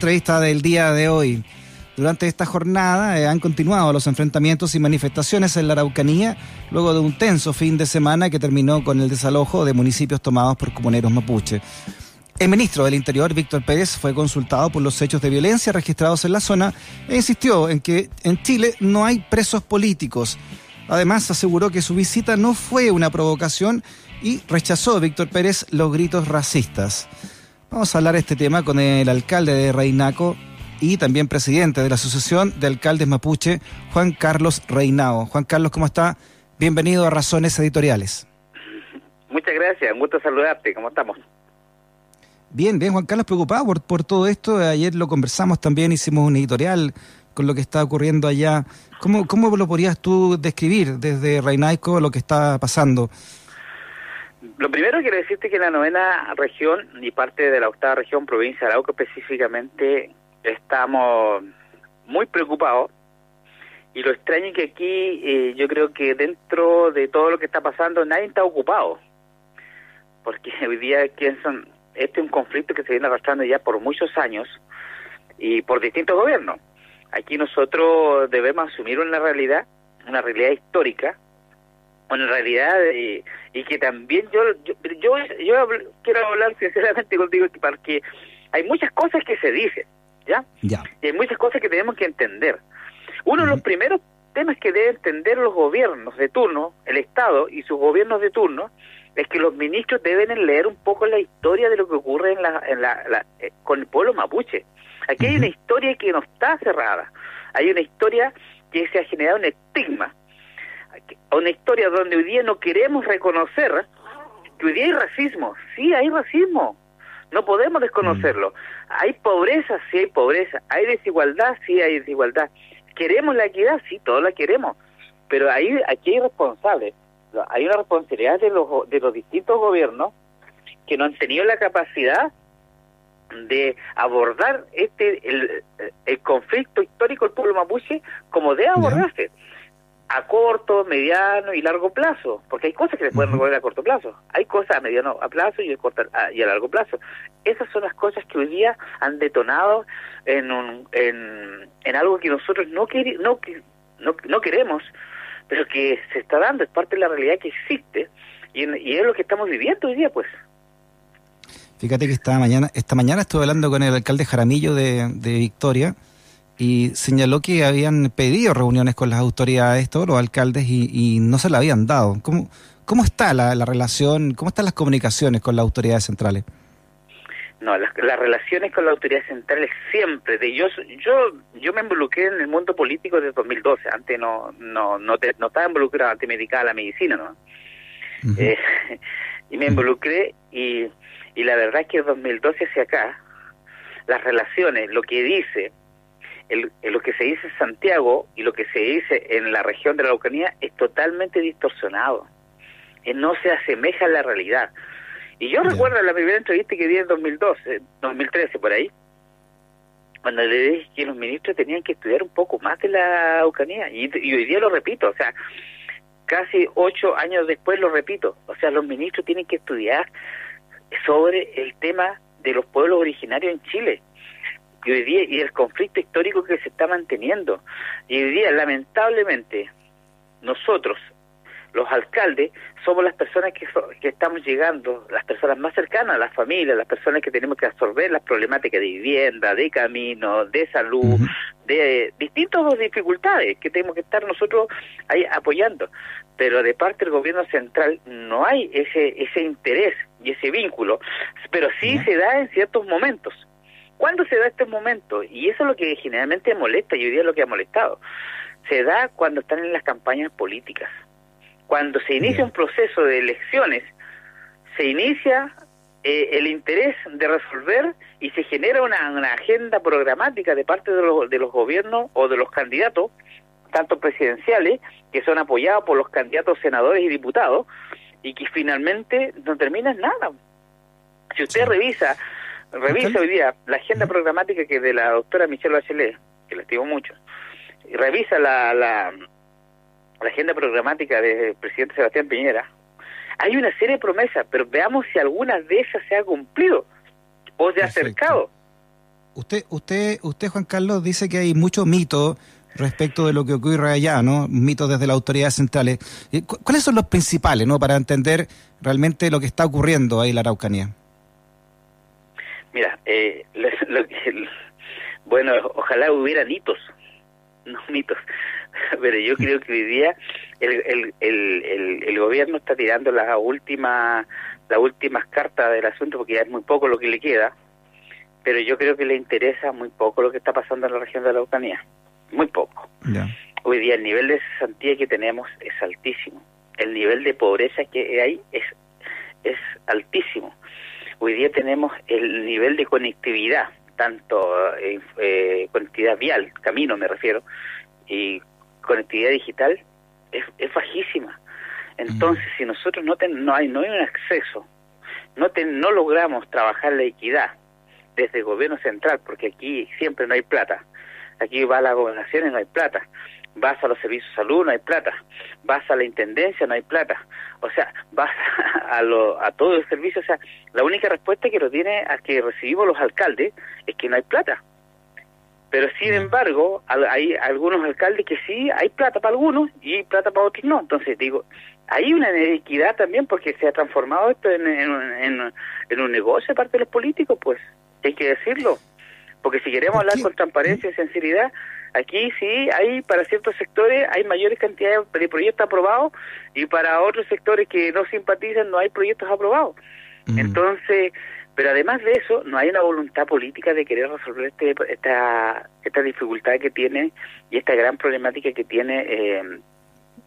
Entrevista del día de hoy. Durante esta jornada eh, han continuado los enfrentamientos y manifestaciones en la Araucanía, luego de un tenso fin de semana que terminó con el desalojo de municipios tomados por comuneros mapuche. El ministro del Interior, Víctor Pérez, fue consultado por los hechos de violencia registrados en la zona e insistió en que en Chile no hay presos políticos. Además, aseguró que su visita no fue una provocación y rechazó Víctor Pérez los gritos racistas. Vamos a hablar de este tema con el alcalde de Reinaco y también presidente de la Asociación de Alcaldes Mapuche, Juan Carlos Reinao. Juan Carlos, ¿cómo está? Bienvenido a Razones Editoriales. Muchas gracias, un gusto saludarte, ¿cómo estamos? Bien, bien, Juan Carlos, preocupado por, por todo esto. Ayer lo conversamos también, hicimos un editorial con lo que está ocurriendo allá. ¿Cómo, cómo lo podrías tú describir desde Reinaico lo que está pasando? Lo primero quiero decirte que en la novena región y parte de la octava región, provincia de Arauco específicamente, estamos muy preocupados. Y lo extraño es que aquí eh, yo creo que dentro de todo lo que está pasando nadie está ocupado. Porque hoy día son, este es un conflicto que se viene arrastrando ya por muchos años y por distintos gobiernos. Aquí nosotros debemos asumir una realidad, una realidad histórica, en realidad y, y que también yo yo, yo quiero hablar sinceramente contigo porque hay muchas cosas que se dicen ya, ya. y hay muchas cosas que tenemos que entender. Uno de los primeros temas que deben entender los gobiernos de turno el estado y sus gobiernos de turno es que los ministros deben leer un poco la historia de lo que ocurre en la, en la, eh, con el pueblo mapuche. Aquí hay una historia que no está cerrada. Hay una historia que se ha generado un estigma una historia donde hoy día no queremos reconocer que hoy día hay racismo. Sí, hay racismo. No podemos desconocerlo. Hay pobreza, sí hay pobreza. Hay desigualdad, sí hay desigualdad. ¿Queremos la equidad? Sí, todos la queremos. Pero ahí, aquí hay responsables. Hay una responsabilidad de los, de los distintos gobiernos que no han tenido la capacidad de abordar este el, el conflicto histórico del pueblo mapuche como debe abordarse a corto, mediano y largo plazo, porque hay cosas que se pueden resolver a corto plazo, hay cosas a mediano a plazo y a, corto, y a largo plazo. Esas son las cosas que hoy día han detonado en, un, en, en algo que nosotros no, no, no, no queremos, pero que se está dando, es parte de la realidad que existe y, y es lo que estamos viviendo hoy día, pues. Fíjate que esta mañana, esta mañana estuve hablando con el alcalde Jaramillo de, de Victoria, y señaló que habían pedido reuniones con las autoridades, todos los alcaldes, y, no se la habían dado. ¿Cómo, cómo está la, relación, cómo están las comunicaciones con las autoridades centrales? No, las, relaciones con las autoridades centrales siempre. De yo, yo, yo me involucré en el mundo político desde 2012. Antes no, no, no, no estaba involucrado, antes me dedicaba a la medicina, ¿no? Eh, y me involucré y, y la verdad es que 2012 hacia acá, las relaciones, lo que dice el, lo que se dice en Santiago y lo que se dice en la región de la Araucanía es totalmente distorsionado. Eh, no se asemeja a la realidad. Y yo recuerdo la primera entrevista que di en 2012, 2013 por ahí, cuando le dije que los ministros tenían que estudiar un poco más de la Araucanía. Y, y hoy día lo repito, o sea, casi ocho años después lo repito. O sea, los ministros tienen que estudiar sobre el tema de los pueblos originarios en Chile y hoy día y el conflicto histórico que se está manteniendo. Y hoy día, lamentablemente, nosotros, los alcaldes, somos las personas que, que estamos llegando, las personas más cercanas a las familias, las personas que tenemos que absorber las problemáticas de vivienda, de camino, de salud, de distintas dificultades que tenemos que estar nosotros ahí apoyando. Pero de parte del gobierno central no hay ese, ese interés y ese vínculo, pero sí se da en ciertos momentos ¿Cuándo se da este momento? Y eso es lo que generalmente molesta y hoy día es lo que ha molestado. Se da cuando están en las campañas políticas. Cuando se inicia un proceso de elecciones, se inicia eh, el interés de resolver y se genera una, agenda programática de parte de los, de los gobiernos o de los candidatos, tanto presidenciales, que son apoyados por los candidatos senadores y diputados, y que finalmente no terminan nada. Si usted revisa Revisa hoy día la agenda programática que de la doctora Michelle Bachelet, que la estimo mucho, y revisa la, la, agenda programática del presidente Sebastián Piñera. Hay una serie de promesas, pero veamos si alguna de esas se ha cumplido o se ha acercado. Usted, usted, usted, Juan Carlos, dice que hay mucho mito respecto de lo que ocurre allá, ¿no? Mitos desde las autoridades centrales. ¿Cuáles son los principales, ¿no? Para entender realmente lo que está ocurriendo ahí en la Araucanía. Mira, eh, bueno, ojalá hubiera mitos, no mitos, pero yo creo que hoy día el, el, el, el, gobierno está tirando las últimas las últimas cartas del asunto porque ya es muy poco lo que le queda, pero yo creo que le interesa muy poco lo que está pasando en la región de la Araucanía muy poco. Hoy día el nivel de cesantía que tenemos es altísimo. El nivel de pobreza que hay es, es altísimo. Hoy día tenemos el nivel de conectividad, tanto eh, eh, conectividad vial, camino me refiero, y conectividad digital, es, es bajísima. Entonces, si nosotros no, no, hay, no hay un acceso, no, no logramos trabajar la equidad desde el gobierno central, porque aquí siempre no hay plata, Aquí va la gobernación y no hay plata. Vas a los servicios de salud, no hay plata. Vas a la intendencia, no hay plata. O sea, vas a, lo, a todo el servicio. O sea, la única respuesta que lo tiene a que recibimos los alcaldes es que no hay plata. Pero sin embargo, hay algunos alcaldes que sí hay plata para algunos y plata para otros no. Entonces digo, hay una inequidad también porque se ha transformado esto en, en, en un negocio parte de los políticos, pues hay que decirlo. Porque si queremos hablar con transparencia y sinceridad, aquí sí hay para ciertos sectores hay mayores cantidades de proyectos aprobados y para otros sectores que no simpatizan no hay proyectos aprobados. Entonces, pero además de eso, no hay una voluntad política de querer resolver este, esta, esta dificultad que tiene y esta gran problemática que tiene eh,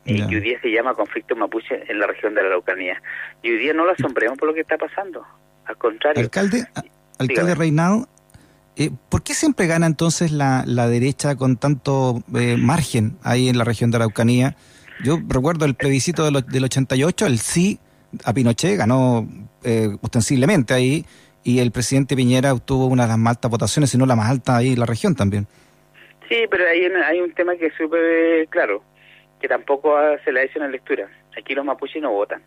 y que hoy día se llama conflicto mapuche en la región de la Araucanía. Y hoy día no lo asombremos por lo que está pasando. Al contrario. Alcalde, alcalde Reinado, eh, ¿Por qué siempre gana entonces la, la derecha con tanto eh, margen ahí en la región de Araucanía? Yo recuerdo el plebiscito del, del 88, el sí a Pinochet ganó eh, ostensiblemente ahí y el presidente Piñera obtuvo una de las más altas votaciones, si no la más alta ahí en la región también. Sí, pero hay, hay un tema que es súper claro, que tampoco se le ha hecho una lectura. Aquí los mapuches no votan.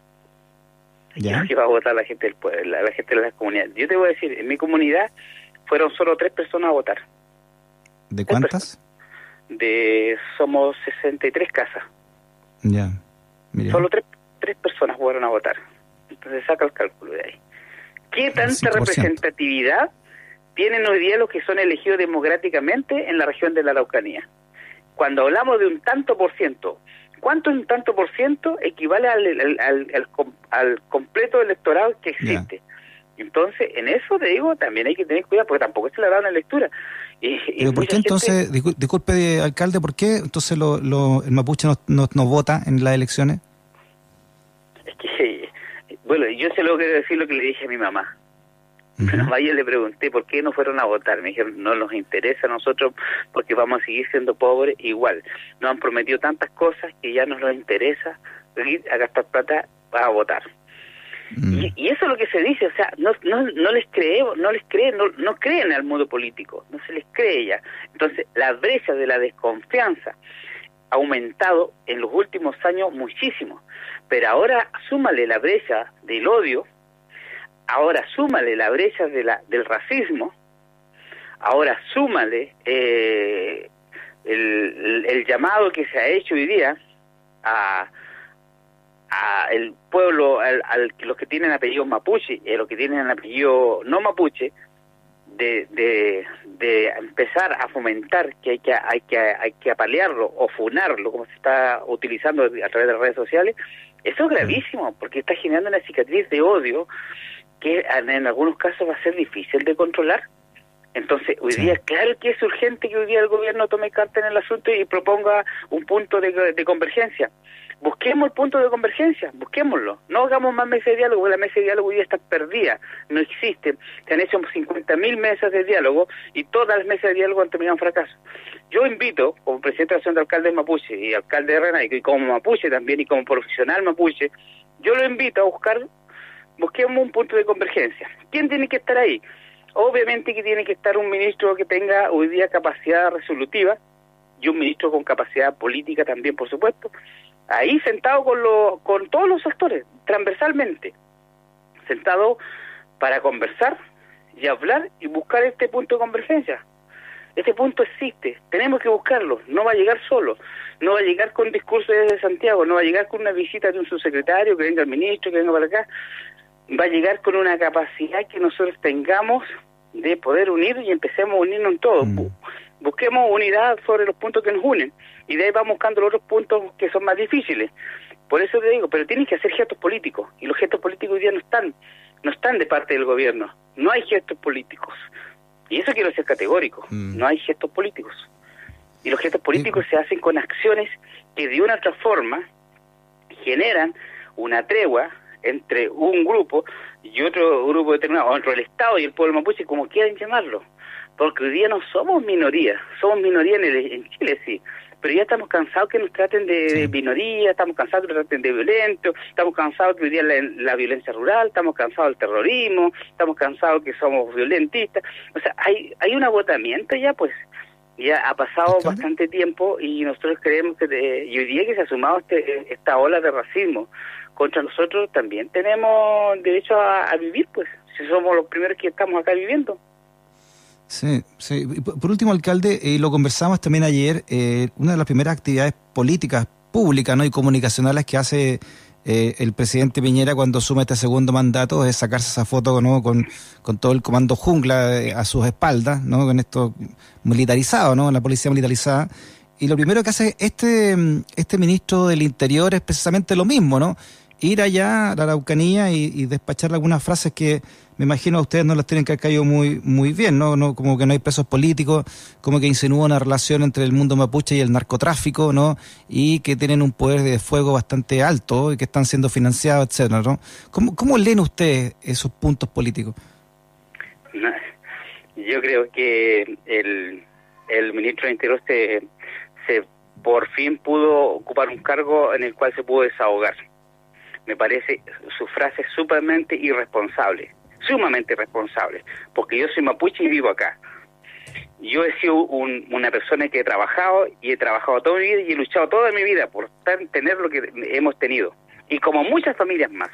Aquí va a votar la gente del pueblo, la, la gente de las comunidades. Yo te voy a decir, en mi comunidad fueron solo tres personas a votar. ¿De cuántas? De somos 63 casas. Ya. Solo tres, tres personas fueron a votar. Entonces saca el cálculo de ahí. ¿Qué tanta representatividad tienen hoy día los que son elegidos democráticamente en la región de la Araucanía? Cuando hablamos de un tanto por ciento, ¿cuánto un tanto por ciento equivale al, al, al, completo electorado que existe? Entonces, en eso te digo, también hay que tener cuidado, porque tampoco se le da una lectura. Y, por qué entonces, disculpe, alcalde, por qué entonces lo, lo, el mapuche no, no, vota en las elecciones? Es que, bueno, yo sé lo que decir lo que le dije a mi mamá. Uh yo le pregunté por qué no fueron a votar. Me dijeron, no nos interesa a nosotros porque vamos a seguir siendo pobres igual. Nos han prometido tantas cosas que ya no nos interesa ir a gastar plata para votar. Mm. Y, eso es lo que se dice, o sea, no, no, no les creemos, no les creen, no, no creen al mundo político, no se les cree ya. Entonces, la brecha de la desconfianza ha aumentado en los últimos años muchísimo, pero ahora súmale la brecha del odio, ahora súmale la brecha de la, del racismo, ahora súmale eh, el, el llamado que se ha hecho hoy día a a el pueblo, al, los que tienen apellido mapuche y los que tienen apellido no mapuche, de, de, de empezar a fomentar que hay que hay que hay que apalearlo o funarlo como se está utilizando a través de las redes sociales eso es gravísimo porque está generando una cicatriz de odio que en algunos casos va a ser difícil de controlar. Entonces, hoy día, claro que es urgente que hoy día el gobierno tome carta en el asunto y proponga un punto de, de convergencia busquemos el punto de convergencia, busquémoslo. No hagamos más mesas de diálogo, la mesa de diálogo día está perdida, no existe. Se han hecho 50.000 mesas de diálogo y todas las mesas de diálogo han terminado en fracaso. Yo invito, como presidente de la de Alcalde de Mapuche y alcalde de Renay, y como Mapuche también y como profesional Mapuche, yo lo invito a buscar, busquemos un punto de convergencia. ¿Quién tiene que estar ahí? Obviamente que tiene que estar un ministro que tenga hoy día capacidad resolutiva y un ministro con capacidad política también, por supuesto, ahí sentado con, lo, con todos los actores, transversalmente, sentado para conversar y hablar y buscar este punto de convergencia. Este punto existe, tenemos que buscarlo, no va a llegar solo, no va a llegar con discurso desde Santiago, no va a llegar con una visita de un subsecretario, que venga el ministro, que venga para acá, va a llegar con una capacidad que nosotros tengamos de poder unir y empecemos a unirnos en todo. Mm. Busquemos unidad sobre los puntos que nos unen y de ahí vamos buscando los otros puntos que son más difíciles. Por eso te digo, pero tienen que hacer gestos políticos y los gestos políticos hoy día no están, no están de parte del gobierno, no hay gestos políticos. Y eso quiero ser categórico, mm. no hay gestos políticos. Y los gestos políticos se hacen con acciones que de una otra forma generan una tregua entre un grupo y otro grupo determinado, o entre el Estado y el pueblo mapuche, como quieran llamarlo. Porque hoy día no somos minoría, somos minoría en, en Chile, sí, pero ya estamos cansados que nos traten de, minoría, estamos cansados que nos traten de violentos, estamos cansados que hoy día la, la, violencia rural, estamos cansados del terrorismo, estamos cansados que somos violentistas. O sea, hay, hay un agotamiento ya, pues. Ya ha pasado bastante tiempo y nosotros creemos que y hoy día que se ha sumado este, esta ola de racismo contra nosotros, también tenemos derecho a, a vivir, pues, si somos los primeros que estamos acá viviendo. Sí, sí. Por último, alcalde, eh, lo conversamos también ayer, eh, una de las primeras actividades políticas, públicas ¿no? y comunicacionales que hace eh, el presidente Piñera cuando asume este segundo mandato es sacarse esa foto ¿no? con, con todo el comando jungla a sus espaldas, ¿no? con esto militarizado, ¿no? la policía militarizada. Y lo primero que hace este, este ministro del Interior es precisamente lo mismo, ¿no? Ir allá a la Araucanía y, despachar algunas frases que me imagino a ustedes no las tienen que haber caído muy, muy bien, ¿no? ¿no? Como que no hay presos políticos, como que insinúa una relación entre el mundo mapuche y el narcotráfico, ¿no? Y que tienen un poder de fuego bastante alto y que están siendo financiados, etcétera, ¿no? ¿Cómo, cómo leen ustedes esos puntos políticos? Yo creo que el, el ministro de Interior se, se por fin pudo ocupar un cargo en el cual se pudo desahogar me parece su frase sumamente irresponsable, sumamente irresponsable, porque yo soy mapuche y vivo acá. Yo he sido una persona que he trabajado y he trabajado toda mi vida y he luchado toda mi vida por tener lo que hemos tenido, y como muchas familias más.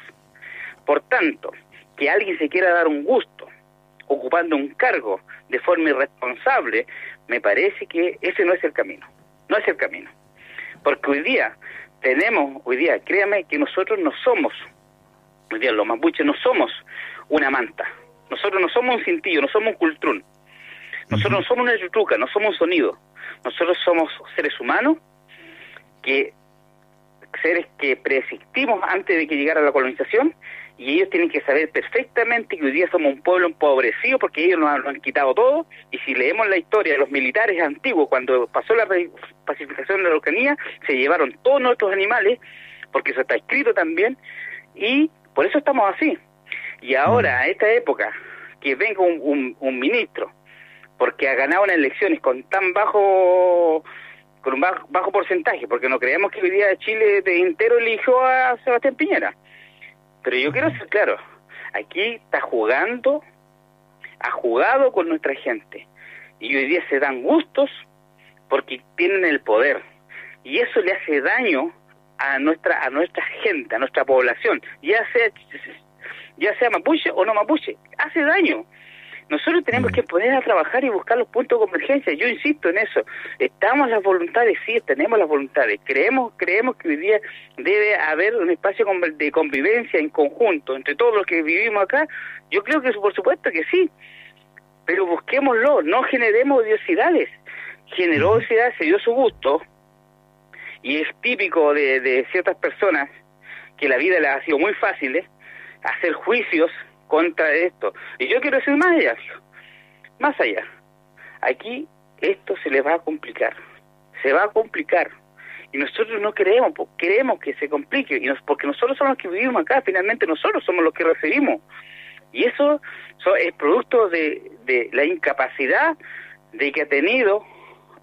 Por tanto, que alguien se quiera dar un gusto ocupando un cargo de forma irresponsable, me parece que ese no es el camino, no es el camino. Porque hoy día tenemos hoy día, créame que nosotros no somos, hoy día los mapuches no somos una manta, nosotros no somos un cintillo, no somos un cultrún, nosotros no somos una yutuca, no somos un sonido, nosotros somos seres humanos que seres que preexistimos antes de que llegara la colonización y ellos tienen que saber perfectamente que hoy día somos un pueblo empobrecido porque ellos nos han, quitado todo. Y si leemos la historia de los militares antiguos cuando pasó la pacificación de la Araucanía se llevaron todos nuestros animales porque eso está escrito también y por eso estamos así. Y ahora mm. a esta época que venga un, un, ministro porque ha ganado unas elecciones con tan bajo con un bajo, bajo porcentaje porque no creemos que hoy día Chile de entero eligió a Sebastián Piñera pero yo quiero ser claro, aquí está jugando, ha jugado con nuestra gente. Y hoy día se dan gustos porque tienen el poder. Y eso le hace daño a nuestra a nuestra gente, a nuestra población, ya sea ya sea mapuche o no mapuche, hace daño. Nosotros tenemos mm. que poner a trabajar y buscar los puntos de convergencia. Yo insisto en eso. Estamos las voluntades, sí, tenemos las voluntades. Creemos, creemos que hoy día debe haber un espacio de convivencia en conjunto entre todos los que vivimos acá. Yo creo que por supuesto que sí. Pero busquémoslo, no generemos odiosidades. Generosidad se dio su gusto y es típico de, de ciertas personas que la vida les ha sido muy fácil ¿eh? hacer juicios contra esto. Y yo quiero decir más allá, más allá. Aquí esto se le va a complicar, se va a complicar. Y nosotros no queremos, queremos que se complique, y porque nosotros somos los que vivimos acá, finalmente nosotros somos los que recibimos. Y eso, es producto de, de la incapacidad de que ha tenido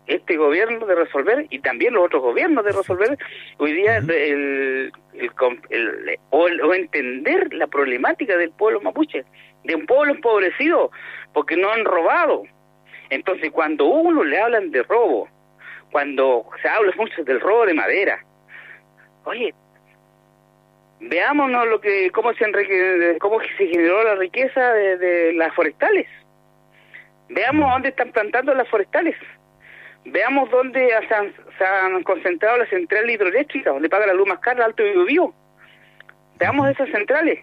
este gobierno de resolver y también los otros gobiernos de resolver hoy día el, el, o, entender la problemática del pueblo mapuche, de un pueblo empobrecido, porque no han robado. Entonces, cuando uno le hablan de robo, cuando se habla mucho del robo de madera, oye, Veámonos lo que cómo se cómo se generó la riqueza de, las forestales. Veamos dónde están plantando las forestales. Veamos dónde se han, concentrado las centrales hidroeléctricas, donde paga la luz más cara, Alto y Vivo. Veamos esas centrales.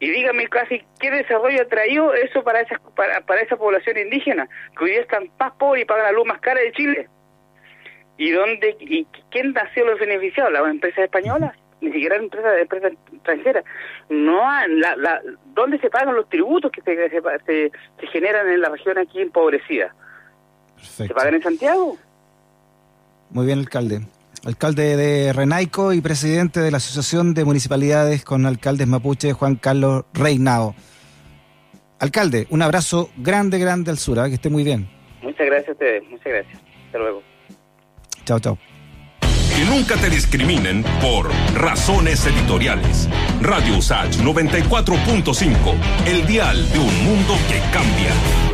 Y dígame casi qué desarrollo ha traído eso para esa, para, para esa población indígena, que hoy día están más pobres y pagan la luz más cara de Chile. ¿Y dónde y quién ha sido los beneficiados? ¿Las empresas españolas? Ni siquiera las empresas, empresas extranjeras. No la, la, ¿Dónde se pagan los tributos que se, se, se generan en la región aquí empobrecida? ¿Se pagan en Santiago? Muy bien, alcalde. Alcalde de Renaico y presidente de la Asociación de Municipalidades con Alcaldes Mapuche, Juan Carlos Reinao. Alcalde, un abrazo grande, grande al sur, ¿eh? que esté muy bien. Muchas gracias a ustedes, muchas gracias. Hasta luego. Chao, chao. Que nunca te discriminen por razones editoriales. Radio USACH 94.5, el dial de un mundo que cambia.